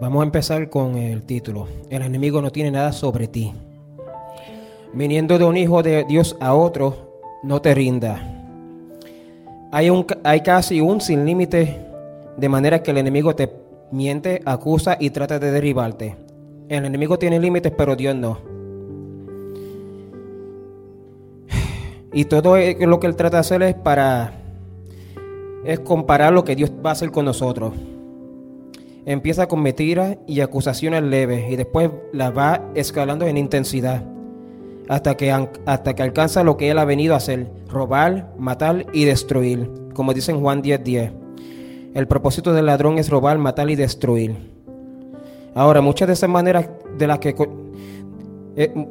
Vamos a empezar con el título. El enemigo no tiene nada sobre ti. Viniendo de un hijo de Dios a otro, no te rinda. Hay, un, hay casi un sin límite de manera que el enemigo te miente, acusa y trata de derribarte. El enemigo tiene límites, pero Dios no. Y todo lo que él trata de hacer es para es comparar lo que Dios va a hacer con nosotros. Empieza con mentiras y acusaciones leves y después las va escalando en intensidad hasta que, hasta que alcanza lo que Él ha venido a hacer, robar, matar y destruir, como dice en Juan 10:10. El propósito del ladrón es robar, matar y destruir. Ahora, muchas de esas maneras de las que... Eh,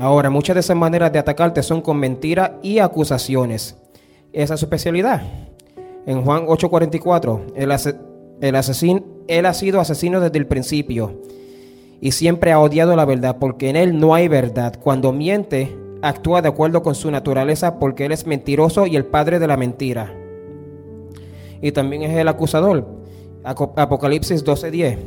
ahora, muchas de esas maneras de atacarte son con mentiras y acusaciones. Esa es su especialidad. En Juan 8:44, el, el asesino, él ha sido asesino desde el principio y siempre ha odiado la verdad porque en él no hay verdad. Cuando miente, actúa de acuerdo con su naturaleza porque él es mentiroso y el padre de la mentira. Y también es el acusador. Apocalipsis 12:10.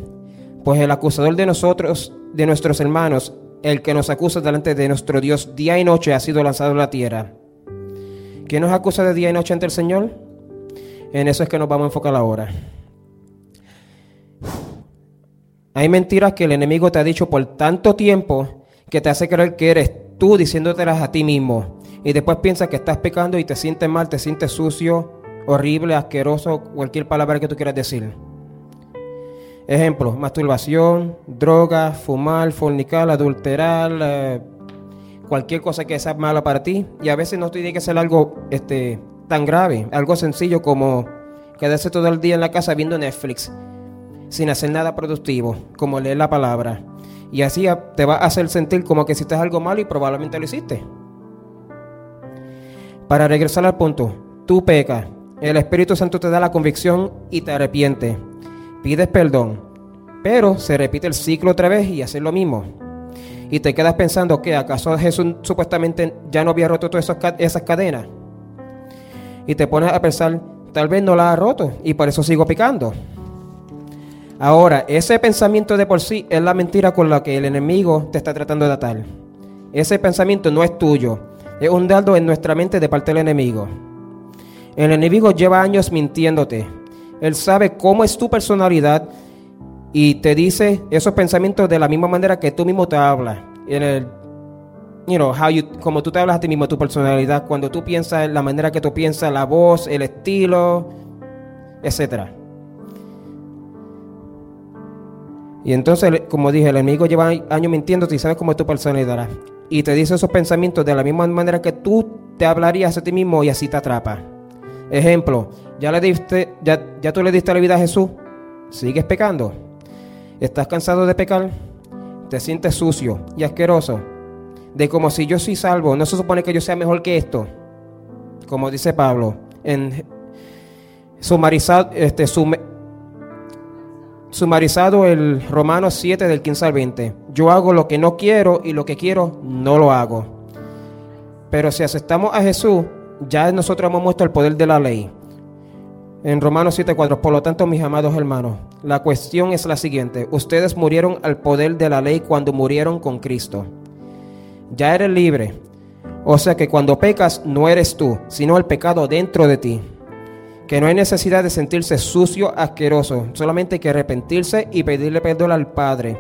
Pues el acusador de nosotros, de nuestros hermanos, el que nos acusa delante de nuestro Dios día y noche ha sido lanzado a la tierra. ¿Quién nos acusa de día y noche ante el Señor? En eso es que nos vamos a enfocar ahora. Hay mentiras que el enemigo te ha dicho por tanto tiempo que te hace creer que eres tú diciéndotelas a ti mismo. Y después piensas que estás pecando y te sientes mal, te sientes sucio, horrible, asqueroso, cualquier palabra que tú quieras decir. Ejemplo, masturbación, droga, fumar, fornicar, adulterar, eh, cualquier cosa que sea mala para ti. Y a veces no tiene que ser algo este, tan grave, algo sencillo como quedarse todo el día en la casa viendo Netflix sin hacer nada productivo, como leer la palabra. Y así te va a hacer sentir como que hiciste algo malo y probablemente lo hiciste. Para regresar al punto, tú pecas, el Espíritu Santo te da la convicción y te arrepiente. Pides perdón, pero se repite el ciclo otra vez y haces lo mismo. Y te quedas pensando que acaso Jesús supuestamente ya no había roto todas esas cadenas. Y te pones a pensar, tal vez no la ha roto y por eso sigo picando. Ahora, ese pensamiento de por sí es la mentira con la que el enemigo te está tratando de atar. Ese pensamiento no es tuyo, es un dardo en nuestra mente de parte del enemigo. El enemigo lleva años mintiéndote. Él sabe cómo es tu personalidad y te dice esos pensamientos de la misma manera que tú mismo te hablas. En el, you know, how you, como tú te hablas a ti mismo, tu personalidad, cuando tú piensas, la manera que tú piensas, la voz, el estilo, etcétera. Y entonces, como dije, el enemigo lleva años mintiéndote y sabes cómo es tu personalidad. Y te dice esos pensamientos de la misma manera que tú te hablarías a ti mismo y así te atrapa. Ejemplo, ya le diste, ya, ya tú le diste la vida a Jesús, sigues pecando. ¿Estás cansado de pecar? ¿Te sientes sucio y asqueroso? De como si yo soy salvo, no se supone que yo sea mejor que esto. Como dice Pablo, en sumarizar, este, sumarizado el Romanos 7 del 15 al 20. Yo hago lo que no quiero y lo que quiero no lo hago. Pero si aceptamos a Jesús, ya nosotros hemos muerto el poder de la ley. En Romanos 7:4, por lo tanto, mis amados hermanos, la cuestión es la siguiente. Ustedes murieron al poder de la ley cuando murieron con Cristo. Ya eres libre. O sea que cuando pecas no eres tú, sino el pecado dentro de ti que no hay necesidad de sentirse sucio, asqueroso, solamente hay que arrepentirse y pedirle perdón al Padre.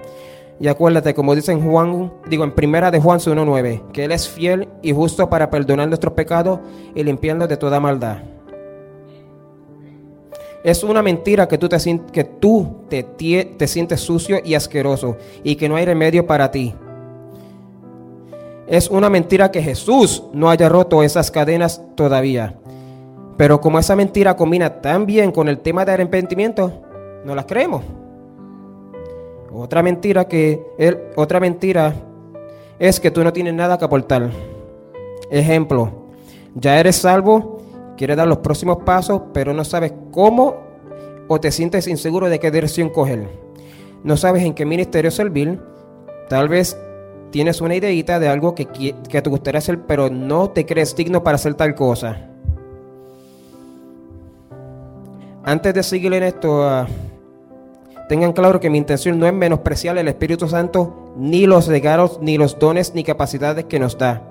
Y acuérdate, como dice en Juan, digo en primera de Juan 1.9, que Él es fiel y justo para perdonar nuestros pecados y limpiarnos de toda maldad. Es una mentira que tú, te, que tú te, te sientes sucio y asqueroso y que no hay remedio para ti. Es una mentira que Jesús no haya roto esas cadenas todavía. Pero como esa mentira combina tan bien con el tema de arrepentimiento, no las creemos. Otra mentira que otra mentira es que tú no tienes nada que aportar. Ejemplo, ya eres salvo, quieres dar los próximos pasos, pero no sabes cómo o te sientes inseguro de qué dirección coger. No sabes en qué ministerio servir. Tal vez tienes una ideita de algo que, que te gustaría hacer, pero no te crees digno para hacer tal cosa. Antes de seguir en esto, ah, tengan claro que mi intención no es menospreciar el Espíritu Santo, ni los regalos, ni los dones, ni capacidades que nos da.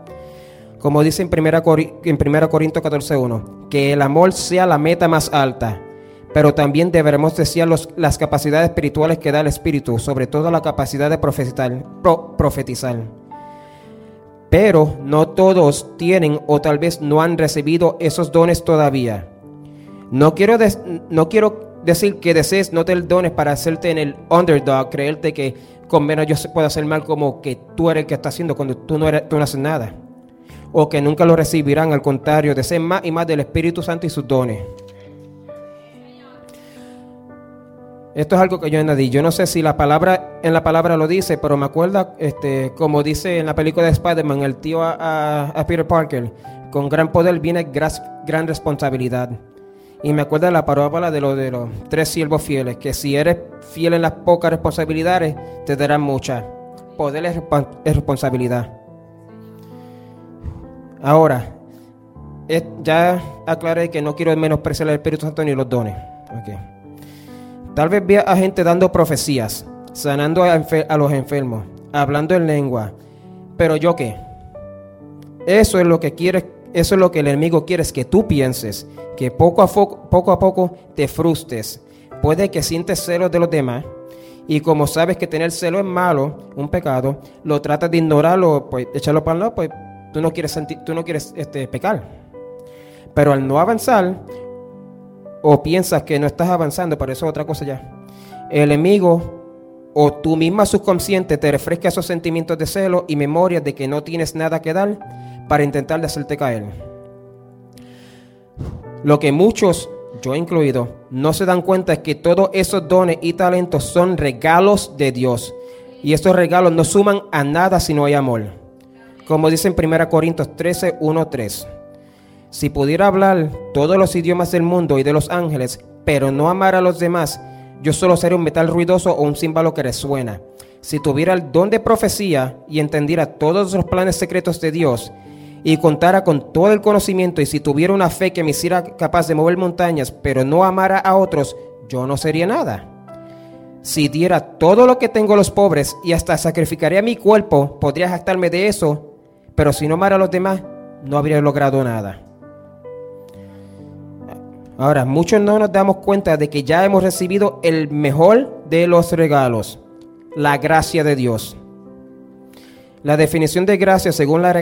Como dice en 1 Corintios 14.1, que el amor sea la meta más alta, pero también deberemos desear las capacidades espirituales que da el Espíritu, sobre todo la capacidad de profetizar. profetizar. Pero no todos tienen o tal vez no han recibido esos dones todavía. No quiero, no quiero decir que desees no tener dones para hacerte en el underdog, creerte que con menos yo puedo hacer mal como que tú eres el que está haciendo cuando tú no, eres, tú no haces nada. O que nunca lo recibirán, al contrario, deseen más y más del Espíritu Santo y sus dones. Esto es algo que yo añadí. Yo no sé si la palabra en la palabra lo dice, pero me acuerda, este, como dice en la película de Spider-Man, el tío a, Peter Parker, con gran poder viene gran, responsabilidad. Y me acuerda la parábola de, lo, de los tres siervos fieles, que si eres fiel en las pocas responsabilidades, te darán muchas. Poder es, responsabilidad. Ahora, ya aclaré que no quiero menospreciar el Espíritu Santo ni los dones. Tal vez vea a gente dando profecías, sanando a, los enfermos, hablando en lengua. Pero yo qué? Eso es lo que quiere, eso es lo que el enemigo quiere, es que tú pienses, que poco a poco, poco a poco te frustres. Puede que sientes celos de los demás y como sabes que tener celo es malo, un pecado, lo tratas de ignorarlo, pues echarlo para el lado, pues tú no quieres sentir, tú no quieres este, pecar. Pero al no avanzar, o piensas que no estás avanzando, pero eso es otra cosa ya. El enemigo o tú misma subconsciente te refresca esos sentimientos de celo y memoria de que no tienes nada que dar para intentar hacerte caer. Lo que muchos, yo incluido, no se dan cuenta es que todos esos dones y talentos son regalos de Dios. Y estos regalos no suman a nada si no hay amor. Como dice en 1 Corintios 13, 1, 3. Si pudiera hablar todos los idiomas del mundo y de los ángeles, pero no amar a los demás, yo solo sería un metal ruidoso o un címbalo que resuena. Si tuviera el don de profecía y entendiera todos los planes secretos de Dios y contara con todo el conocimiento y si tuviera una fe que me hiciera capaz de mover montañas, pero no amara a otros, yo no sería nada. Si diera todo lo que tengo a los pobres y hasta sacrificaría mi cuerpo, podría jactarme de eso, pero si no amara a los demás, no habría logrado nada. Ahora, muchos no nos damos cuenta de que ya hemos recibido el mejor de los regalos, la gracia de Dios. La definición de gracia, según la,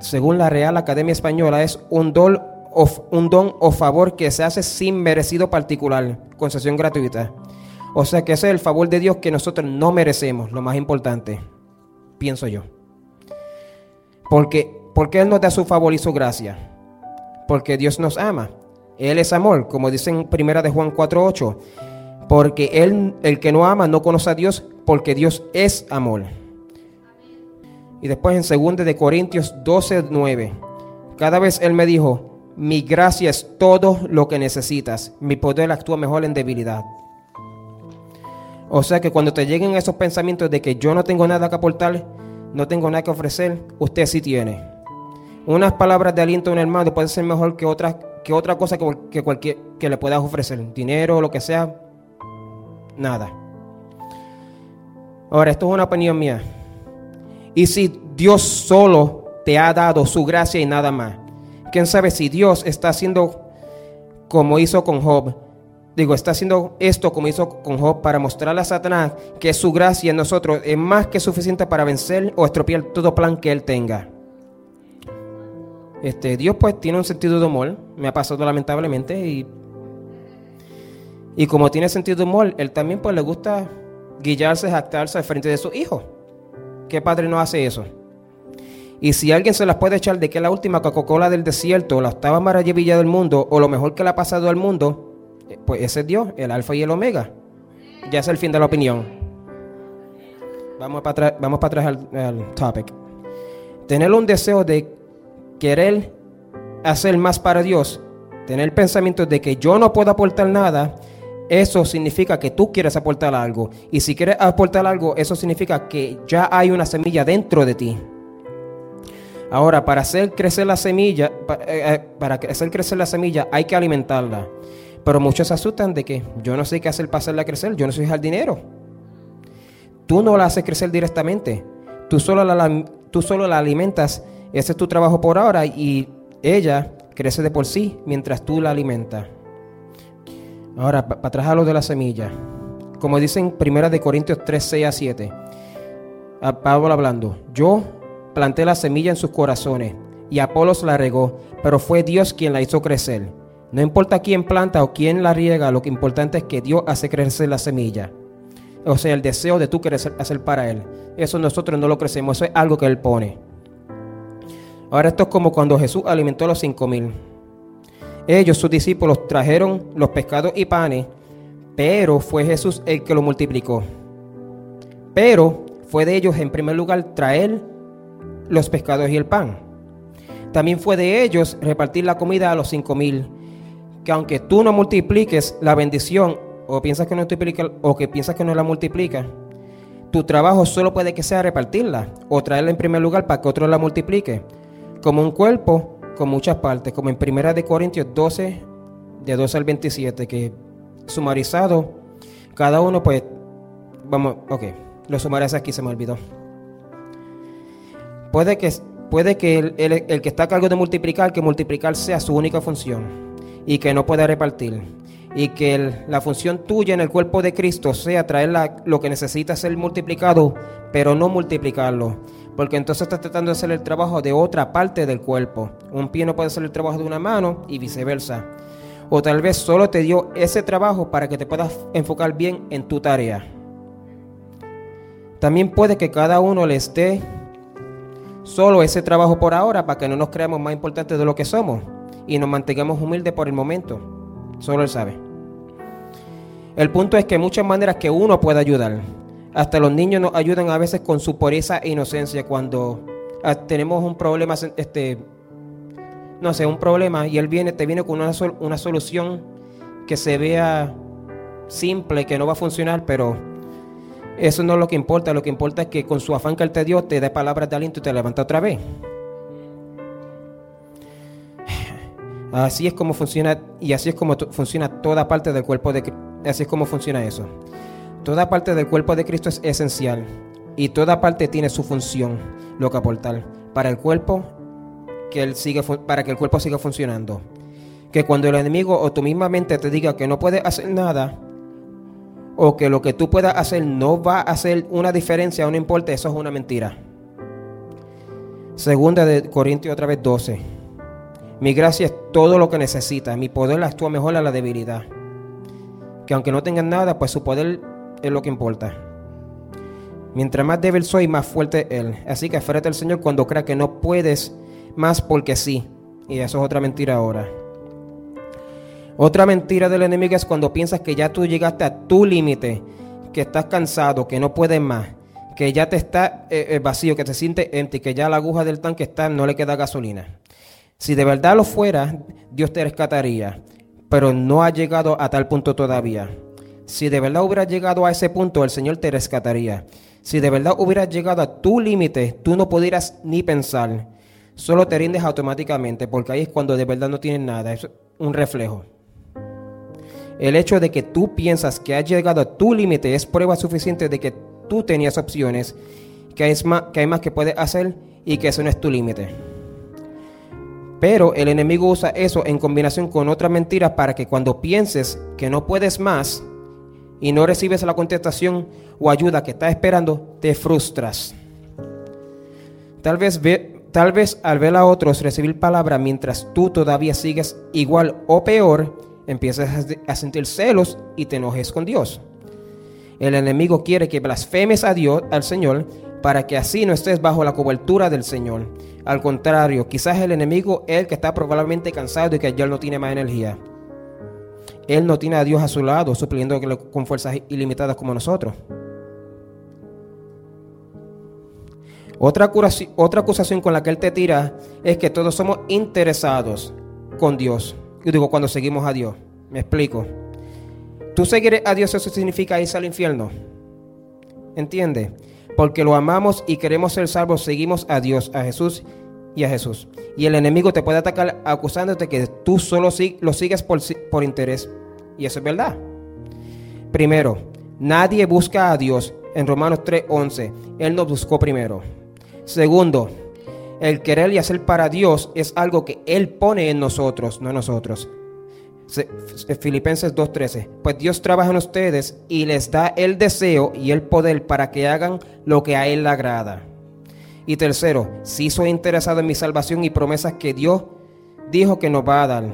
según la Real Academia Española, es un don, o, favor que se hace sin merecido particular, concesión gratuita. O sea que es el favor de Dios que nosotros no merecemos, lo más importante, pienso yo. Porque, porque Él nos da su favor y su gracia. Porque Dios nos ama. Él es amor, como dice en primera de Juan 4:8, porque él el que no ama no conoce a Dios, porque Dios es amor. Y después en segunda de Corintios 12:9, cada vez él me dijo, "Mi gracia es todo lo que necesitas, mi poder actúa mejor en debilidad." O sea que cuando te lleguen esos pensamientos de que yo no tengo nada que aportar, no tengo nada que ofrecer, usted sí tiene. Unas palabras de aliento a un hermano puede ser mejor que otras que otra cosa que, cualquier, que le puedas ofrecer, dinero o lo que sea, nada. Ahora, esto es una opinión mía. Y si Dios solo te ha dado su gracia y nada más, quién sabe si Dios está haciendo como hizo con Job. Digo, está haciendo esto como hizo con Job para mostrarle a Satanás que su gracia en nosotros es más que suficiente para vencer o estropear todo plan que él tenga. Este, Dios pues tiene un sentido de humor, me ha pasado lamentablemente y, y como tiene sentido de humor, él también pues le gusta guillarse, jactarse al frente de su hijo. ¿Qué padre no hace eso? Y si alguien se las puede echar de que la última Coca-Cola del desierto, la octava maravilla del mundo o lo mejor que le ha pasado al mundo, eh, pues ese es Dios, el alfa y el omega. Ya es el fin de la opinión. Vamos para atrás, vamos para atrás al, al topic. Tener un deseo de querer hacer más para Dios, tener pensamiento de que yo no puedo aportar nada, eso significa que tú quieres aportar algo. Y si quieres aportar algo, eso significa que ya hay una semilla dentro de ti. Ahora, para hacer crecer la semilla, para, eh, eh, para hacer crecer la semilla hay que alimentarla. Pero muchos se asustan de que yo no sé qué hacer para hacerla crecer, yo no soy jardinero. Tú no la haces crecer directamente, tú solo la, tú solo la alimentas, ese es tu trabajo por ahora y ella crece de por sí mientras tú la alimentas. Ahora, para atrás a lo de la semilla. Como dicen Primera de Corintios 3, 6 a 7. A Pablo hablando. Yo planté la semilla en sus corazones y Apolos la regó, pero fue Dios quien la hizo crecer. No importa quién planta o quién la riega, lo que importante es que Dios hace crecer la semilla. O sea, el deseo de tú querer hacer para Él. Eso nosotros no lo crecemos, eso es algo que Él pone. Ahora esto es como cuando Jesús alimentó a los cinco mil. Ellos, sus discípulos, trajeron los pescados y panes, pero fue Jesús el que lo multiplicó. Pero fue de ellos en primer lugar traer los pescados y el pan. También fue de ellos repartir la comida a los cinco mil. Que aunque tú no multipliques la bendición, o piensas que no multiplica, o que piensas que no la multiplica, tu trabajo solo puede que sea repartirla o traerla en primer lugar para que otro la multiplique. Como un cuerpo con muchas partes, como en Primera de Corintios 12, de 12 al 27, que sumarizado, cada uno pues, vamos, ok, lo sumarizas aquí, se me olvidó. Puede que Puede que el, que está a cargo de multiplicar, que multiplicar sea su única función y que no pueda repartir. Y que la función tuya en el cuerpo de Cristo sea traer lo que necesita ser multiplicado, pero no multiplicarlo. Porque entonces estás tratando de hacer el trabajo de otra parte del cuerpo. Un pie no puede hacer el trabajo de una mano y viceversa. O tal vez solo te dio ese trabajo para que te puedas enfocar bien en tu tarea. También puede que cada uno le esté solo ese trabajo por ahora para que no nos creamos más importantes de lo que somos y nos mantengamos humildes por el momento. Solo Él sabe. El punto es que hay muchas maneras que uno puede ayudar. Hasta los niños nos ayudan a veces con su pureza e inocencia cuando ah, tenemos un problema, este, no sé, un problema y Él viene, te viene con una, una solución que se vea simple, que no va a funcionar, pero eso no es lo que importa, lo que importa es que con su afán que Él te dio, te dé palabras de aliento y te levanta otra vez. Así es como funciona y así es como funciona toda parte del cuerpo de así es como funciona eso. Toda parte del cuerpo de Cristo es esencial y toda parte tiene su función, lo que aportar para el cuerpo que él sigue para que el cuerpo siga funcionando. Que cuando el enemigo o tu misma mente te diga que no puedes hacer nada, o que lo que tú puedas hacer no va a hacer una diferencia o no importa, eso es una mentira. Segunda de Corintios otra vez 12. Mi gracia es todo lo que necesitas, mi poder actúa mejor a la debilidad. Que aunque no tengan nada, pues su poder es lo que importa. Mientras más débil soy, más fuerte Él. Así que aférrate al Señor cuando crea que no puedes más porque sí. Y eso es otra mentira ahora. Otra mentira del enemigo es cuando piensas que ya tú llegaste a tu límite, que estás cansado, que no puedes más, que ya te está eh, eh, vacío, que te sientes empty, que ya la aguja del tanque está, no le queda gasolina. Si de verdad lo fuera, Dios te rescataría, pero no ha llegado a tal punto todavía. Si de verdad hubieras llegado a ese punto, el Señor te rescataría. Si de verdad hubieras llegado a tu límite, tú no pudieras ni pensar. Solo te rindes automáticamente, porque ahí es cuando de verdad no tienes nada. Es un reflejo. El hecho de que tú piensas que has llegado a tu límite es prueba suficiente de que tú tenías opciones, que hay más que, hay más que puedes hacer y que eso no es tu límite. Pero el enemigo usa eso en combinación con otras mentiras para que cuando pienses que no puedes más y no recibes la contestación o ayuda que estás esperando, te frustras. Tal vez, tal vez al ver a otros recibir palabra mientras tú todavía sigues igual o peor, empiezas a sentir celos y te enojes con Dios. El enemigo quiere que blasfemes a Dios, al Señor, para que así no estés bajo la cobertura del Señor. Al contrario, quizás el enemigo es el que está probablemente cansado y que ya no tiene más energía. Él no tiene a Dios a su lado, supliendo con fuerzas ilimitadas como nosotros. Otra, otra acusación con la que él te tira es que todos somos interesados con Dios. Yo digo, cuando seguimos a Dios. Me explico. Tú seguir a Dios, eso significa irse al infierno. ¿Entiendes? Porque lo amamos y queremos ser salvos, seguimos a Dios, a Jesús y a Jesús. Y el enemigo te puede atacar acusándote que tú solo lo sigues por, por interés Y eso es verdad. Primero, nadie busca a Dios. En Romanos 3:11, Él nos buscó primero. Segundo, el querer y hacer para Dios es algo que Él pone en nosotros, no nosotros. Filipenses 2.13. Pues Dios trabaja en ustedes y les da el deseo y el poder para que hagan lo que a Él le agrada. Y tercero, si soy interesado en mi salvación y promesas que Dios dijo que nos va a dar.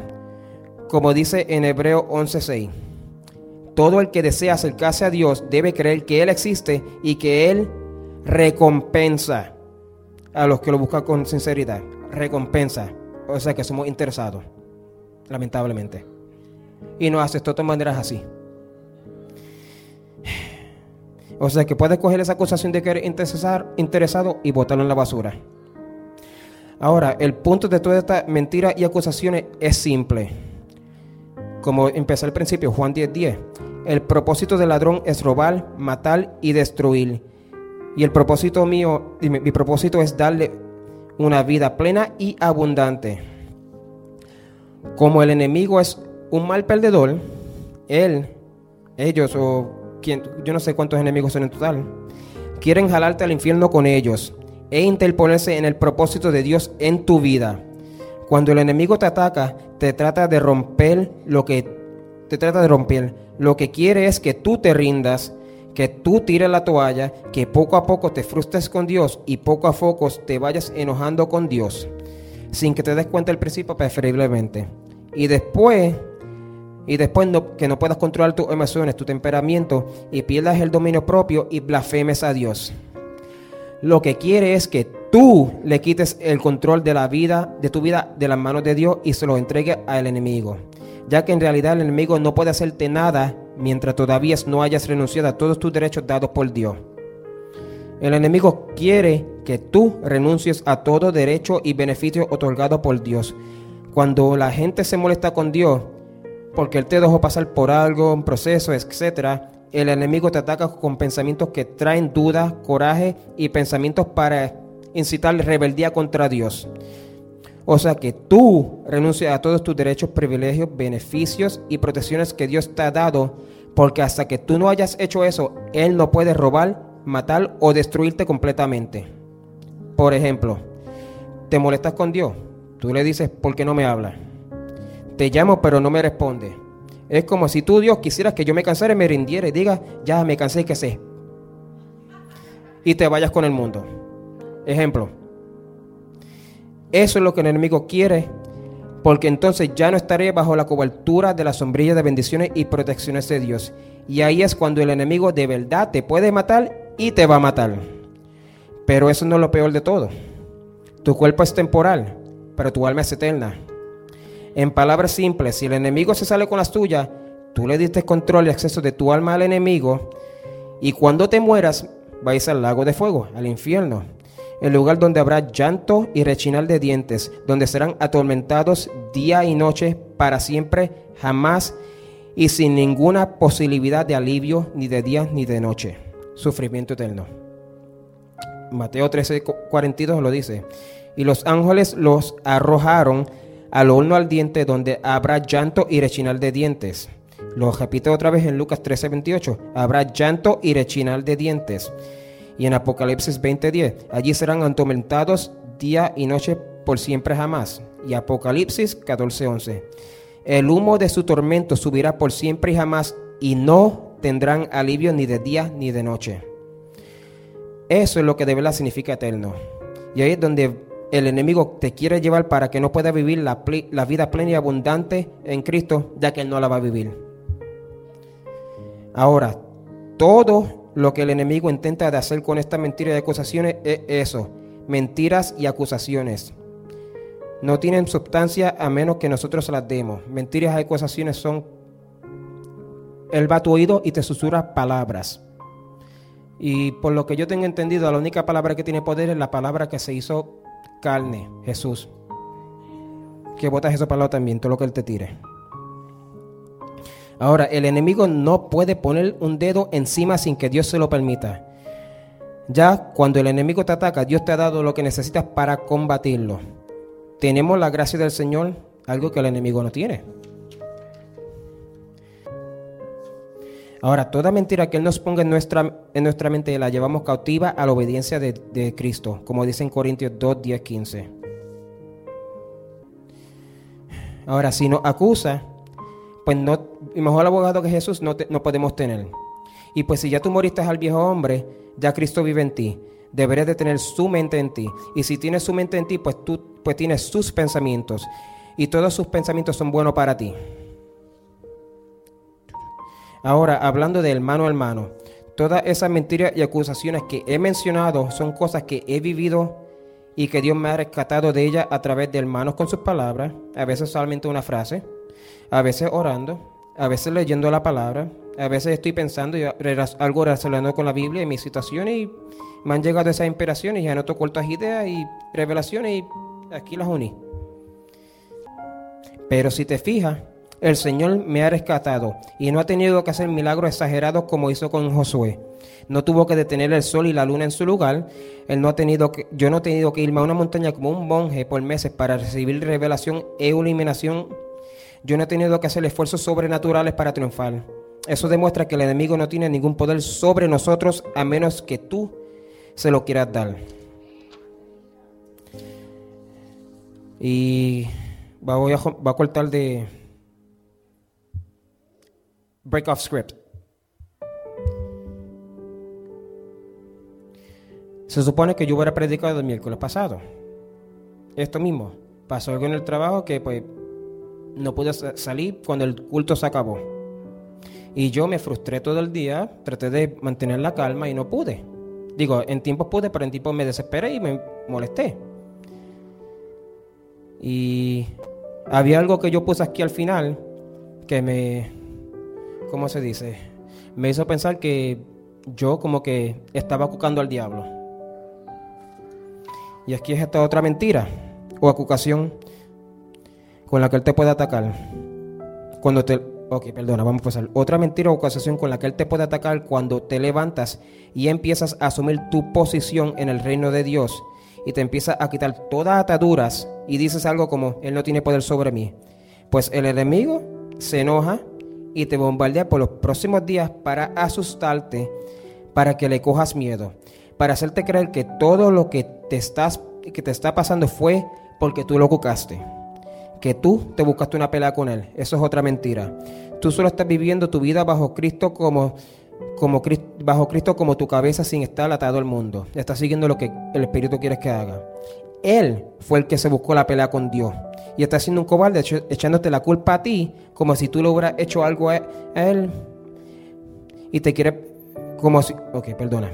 Como dice en Hebreo 11.6. Todo el que desea acercarse a Dios debe creer que Él existe y que Él recompensa a los que lo buscan con sinceridad. Recompensa. O sea que somos interesados, lamentablemente. Y nos aceptó de todas maneras así. O sea que puedes coger esa acusación de que eres interesado y botarlo en la basura. Ahora, el punto de toda esta mentira y acusaciones es simple. Como empecé al principio, Juan 10:10. 10. El propósito del ladrón es robar, matar y destruir. Y el propósito mío, mi, mi propósito es darle una vida plena y abundante. Como el enemigo es un mal perdedor, él, ellos o yo no sé cuántos enemigos son en total, quieren jalarte al infierno con ellos e interponerse en el propósito de Dios en tu vida. Cuando el enemigo te ataca, te trata de romper lo que te trata de romper. Lo que quiere es que tú te rindas, que tú tires la toalla, que poco a poco te frustres con Dios y poco a poco te vayas enojando con Dios, sin que te des cuenta el principio preferiblemente. Y después y después que no puedas controlar tus emociones, tu temperamento y pierdas el dominio propio y blasfemes a Dios. Lo que quiere es que tú le quites el control de la vida, de tu vida, de las manos de Dios y se lo entregue al enemigo. Ya que en realidad el enemigo no puede hacerte nada mientras todavía no hayas renunciado a todos tus derechos dados por Dios. El enemigo quiere que tú renuncies a todo derecho y beneficio otorgado por Dios. Cuando la gente se molesta con Dios, porque Él te dejó pasar por algo, un proceso, etc., el enemigo te ataca con pensamientos que traen dudas, coraje y pensamientos para incitar rebeldía contra Dios. O sea que tú renuncias a todos tus derechos, privilegios, beneficios y protecciones que Dios te ha dado, porque hasta que tú no hayas hecho eso, Él no puede robar, matar o destruirte completamente. Por ejemplo, te molestas con Dios, tú le dices, ¿por qué no me hablas? Te llamo pero no me responde. Es como si tú, Dios, quisieras que yo me cansara y me rindiera y diga, ya me cansé y que sé. Y te vayas con el mundo. Ejemplo. Eso es lo que el enemigo quiere, porque entonces ya no estaré bajo la cobertura de la sombrilla de bendiciones y protecciones de Dios. Y ahí es cuando el enemigo de verdad te puede matar y te va a matar. Pero eso no es lo peor de todo. Tu cuerpo es temporal, pero tu alma es eterna. En palabras simples, si el enemigo se sale con las tuyas, tú le diste control y acceso de tu alma al enemigo, y cuando te mueras, vais al lago de fuego, al infierno, el lugar donde habrá llanto y rechinar de dientes, donde serán atormentados día y noche para siempre, jamás y sin ninguna posibilidad de alivio ni de día ni de noche. Sufrimiento eterno. Mateo 13, 42 lo dice. Y los ángeles los arrojaron al horno al diente donde habrá llanto y rechinar de dientes. Lo repite otra vez en Lucas 13:28. Habrá llanto y rechinar de dientes. Y en Apocalipsis 20:10. Allí serán atormentados día y noche por siempre jamás. Y Apocalipsis 14:11. El humo de su tormento subirá por siempre y jamás y no tendrán alivio ni de día ni de noche. Eso es lo que de verdad significa eterno. Y ahí es donde el enemigo te quiere llevar para que no puedas vivir la, vida plena y abundante en Cristo, ya que Él no la va a vivir. Ahora, todo lo que el enemigo intenta de hacer con esta mentira y acusaciones es eso, mentiras y acusaciones. No tienen sustancia a menos que nosotros las demos. Mentiras y acusaciones son, Él va a tu oído y te susurra palabras. Y por lo que yo tengo entendido, la única palabra que tiene poder es la palabra que se hizo carne, Jesús. Que botas eso para lado también, todo lo que Él te tire. Ahora, el enemigo no puede poner un dedo encima sin que Dios se lo permita. Ya cuando el enemigo te ataca, Dios te ha dado lo que necesitas para combatirlo. Tenemos la gracia del Señor, algo que el enemigo no tiene. Ahora, toda mentira que Él nos ponga en nuestra, en nuestra mente la llevamos cautiva a la obediencia de, Cristo, como dice en Corintios 2, 10, 15. Ahora, si nos acusa, pues no, mejor abogado que Jesús no, no podemos tener. Y pues si ya tú moriste al viejo hombre, ya Cristo vive en ti. Deberías de tener su mente en ti. Y si tienes su mente en ti, pues tú pues tienes sus pensamientos. Y todos sus pensamientos son buenos para ti. Ahora, hablando de hermano a hermano, todas esas mentiras y acusaciones que he mencionado son cosas que he vivido y que Dios me ha rescatado de ellas a través de hermanos con sus palabras, a veces solamente una frase, a veces orando, a veces leyendo la palabra, a veces estoy pensando y algo relacionado con la Biblia y mis situaciones y me han llegado esas inspiraciones y anoto cortas ideas y revelaciones y aquí las uní. Pero si te fijas, el Señor me ha rescatado y no ha tenido que hacer milagros exagerados como hizo con Josué. No tuvo que detener el sol y la luna en su lugar. Él no ha tenido que, yo no he tenido que irme a una montaña como un monje por meses para recibir revelación e iluminación. Yo no he tenido que hacer esfuerzos sobrenaturales para triunfar. Eso demuestra que el enemigo no tiene ningún poder sobre nosotros a menos que tú se lo quieras dar. Y voy a, cortar de break off script. Se supone que yo hubiera predicado el miércoles pasado. Esto mismo. Pasó algo en el trabajo que pues no pude salir cuando el culto se acabó. Y yo me frustré todo el día, traté de mantener la calma y no pude. Digo, en tiempos pude, pero en tiempos me desesperé y me molesté. Y había algo que yo puse aquí al final que me, ¿cómo se dice? Me hizo pensar que yo como que estaba cucando al diablo. Y aquí es esta otra mentira o acucación con la que él te puede atacar. Cuando te... Ok, perdona, vamos a pasar. Otra mentira o acusación con la que él te puede atacar cuando te levantas y empiezas a asumir tu posición en el reino de Dios y te empieza a quitar todas ataduras y dices algo como, Él no tiene poder sobre mí. Pues el enemigo se enoja y te bombardea por los próximos días para asustarte, para que le cojas miedo, para hacerte creer que todo lo que te, estás, que te está pasando fue porque tú lo cucaste, que tú te buscaste una pelea con Él. Eso es otra mentira. Tú solo estás viviendo tu vida bajo Cristo como como bajo Cristo como tu cabeza sin estar atado al mundo. Estás siguiendo lo que el Espíritu quiere que haga. Él fue el que se buscó la pelea con Dios. Y está siendo un cobarde echándote la culpa a ti como si tú le hubieras hecho algo a él. Y te quiere como si... Ok, perdona.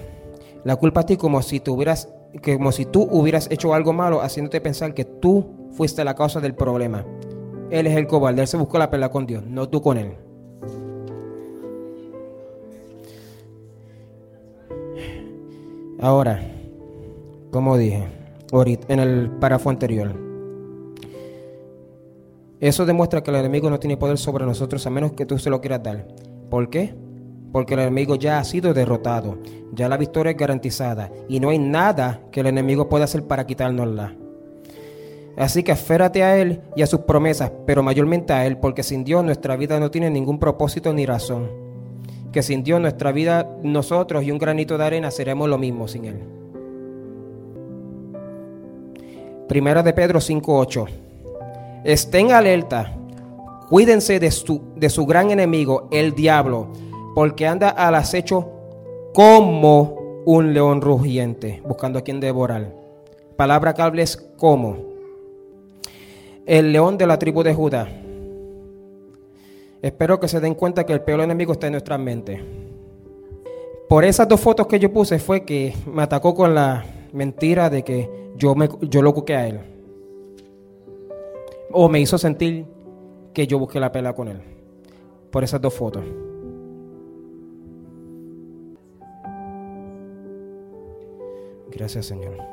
La culpa a ti como si, tú hubieras, como si tú hubieras hecho algo malo haciéndote pensar que tú fuiste la causa del problema. Él es el cobarde. Él se buscó la pelea con Dios, no tú con él. Ahora, como dije en el párrafo anterior, eso demuestra que el enemigo no tiene poder sobre nosotros a menos que tú se lo quieras dar. ¿Por qué? Porque el enemigo ya ha sido derrotado, ya la victoria es garantizada y no hay nada que el enemigo pueda hacer para quitárnosla. Así que aférate a Él y a sus promesas, pero mayormente a Él, porque sin Dios nuestra vida no tiene ningún propósito ni razón que sin Dios nuestra vida, nosotros y un granito de arena seremos lo mismo sin Él. Primera de Pedro 5.8. Estén alerta, cuídense de su, de su gran enemigo, el diablo, porque anda al acecho como un león rugiente, buscando a quien devorar. Palabra que hables como. El león de la tribu de Judá Espero que se den cuenta que el peor enemigo está en nuestra mente. Por esas dos fotos que yo puse fue que me atacó con la mentira de que yo, me, yo lo busqué a él. O me hizo sentir que yo busqué la pela con él. Por esas dos fotos. Gracias Señor.